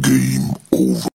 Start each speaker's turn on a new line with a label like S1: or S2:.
S1: Game over.